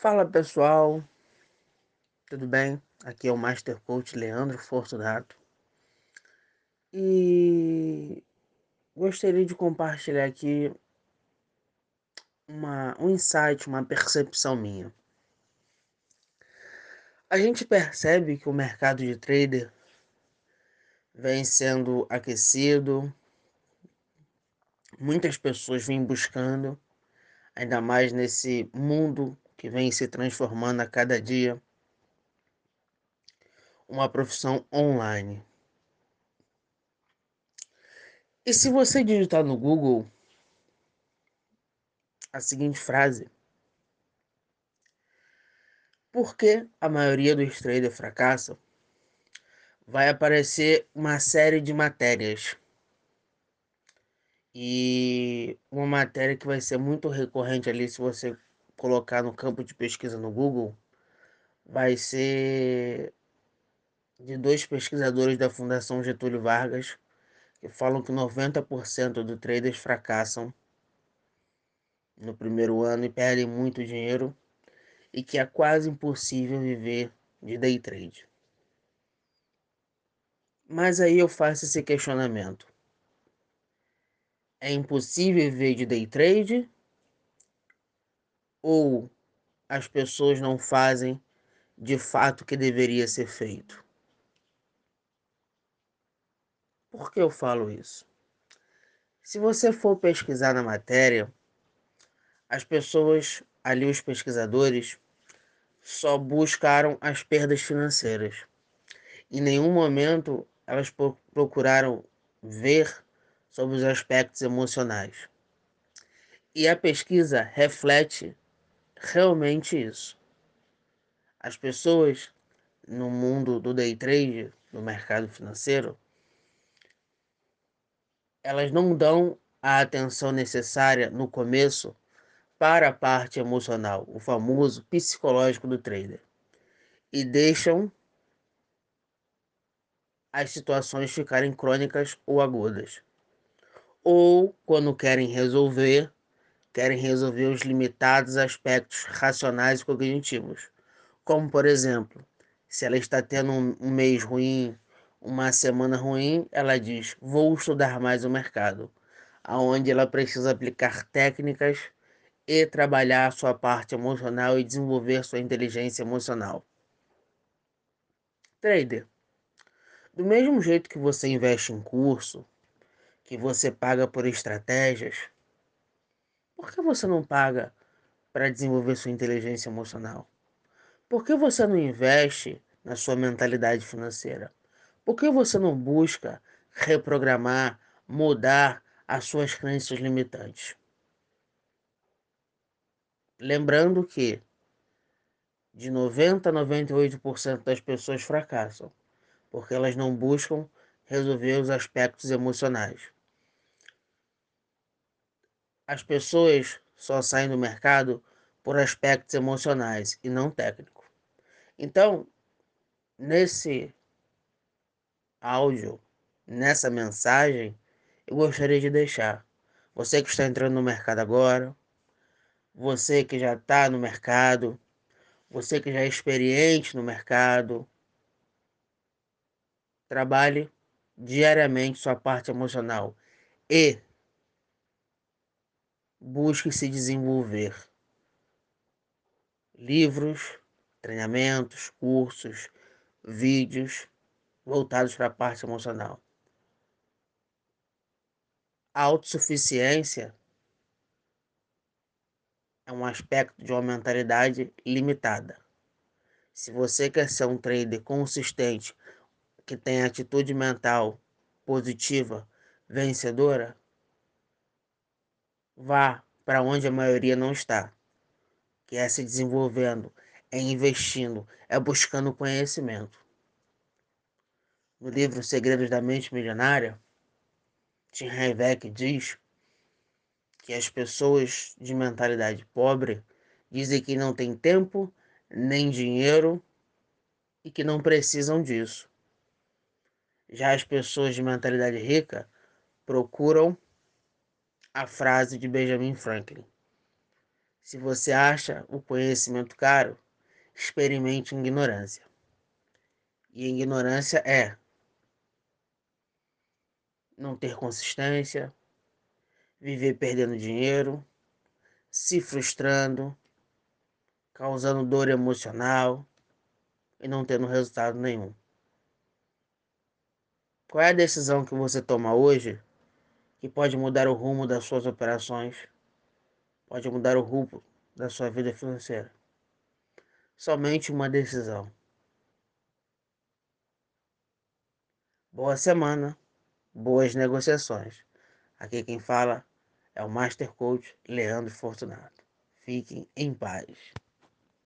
Fala pessoal, tudo bem? Aqui é o Master Coach Leandro Fortunato e gostaria de compartilhar aqui uma, um insight, uma percepção minha. A gente percebe que o mercado de trader vem sendo aquecido, muitas pessoas vêm buscando, ainda mais nesse mundo que vem se transformando a cada dia, uma profissão online. E se você digitar no Google a seguinte frase: Por que a maioria dos traders fracassam? Vai aparecer uma série de matérias. E uma matéria que vai ser muito recorrente ali se você colocar no campo de pesquisa no Google vai ser de dois pesquisadores da Fundação Getúlio Vargas que falam que 90% dos traders fracassam no primeiro ano e perdem muito dinheiro e que é quase impossível viver de day trade. Mas aí eu faço esse questionamento. É impossível viver de day trade? Ou as pessoas não fazem de fato o que deveria ser feito? Por que eu falo isso? Se você for pesquisar na matéria, as pessoas, ali os pesquisadores, só buscaram as perdas financeiras. Em nenhum momento elas procuraram ver sobre os aspectos emocionais. E a pesquisa reflete realmente isso. As pessoas no mundo do day trade, no mercado financeiro, elas não dão a atenção necessária no começo para a parte emocional, o famoso psicológico do trader, e deixam as situações ficarem crônicas ou agudas. Ou, quando querem resolver, querem resolver os limitados aspectos racionais e cognitivos, como por exemplo, se ela está tendo um mês ruim, uma semana ruim, ela diz: "Vou estudar mais o mercado", aonde ela precisa aplicar técnicas e trabalhar a sua parte emocional e desenvolver sua inteligência emocional. Trader, do mesmo jeito que você investe em curso, que você paga por estratégias, por que você não paga para desenvolver sua inteligência emocional? Por que você não investe na sua mentalidade financeira? Por que você não busca reprogramar, mudar as suas crenças limitantes? Lembrando que de 90 a 98% das pessoas fracassam porque elas não buscam resolver os aspectos emocionais. As pessoas só saem do mercado por aspectos emocionais e não técnicos. Então, nesse áudio, nessa mensagem, eu gostaria de deixar. Você que está entrando no mercado agora, você que já está no mercado, você que já é experiente no mercado, trabalhe diariamente sua parte emocional e busque se desenvolver. Livros, treinamentos, cursos, vídeos voltados para a parte emocional. A autossuficiência é um aspecto de uma mentalidade limitada. Se você quer ser um trader consistente, que tem atitude mental positiva, vencedora, vá para onde a maioria não está, que é se desenvolvendo, é investindo, é buscando conhecimento no livro Segredos da Mente Milionária, Tim Hayek diz que as pessoas de mentalidade pobre dizem que não têm tempo nem dinheiro e que não precisam disso. Já as pessoas de mentalidade rica procuram a frase de Benjamin Franklin: Se você acha o conhecimento caro, experimente ignorância. E ignorância é não ter consistência, viver perdendo dinheiro, se frustrando, causando dor emocional e não tendo resultado nenhum. Qual é a decisão que você toma hoje que pode mudar o rumo das suas operações, pode mudar o rumo da sua vida financeira? Somente uma decisão. Boa semana, boas negociações. Aqui quem fala é o Master Coach Leandro Fortunato. Fiquem em paz.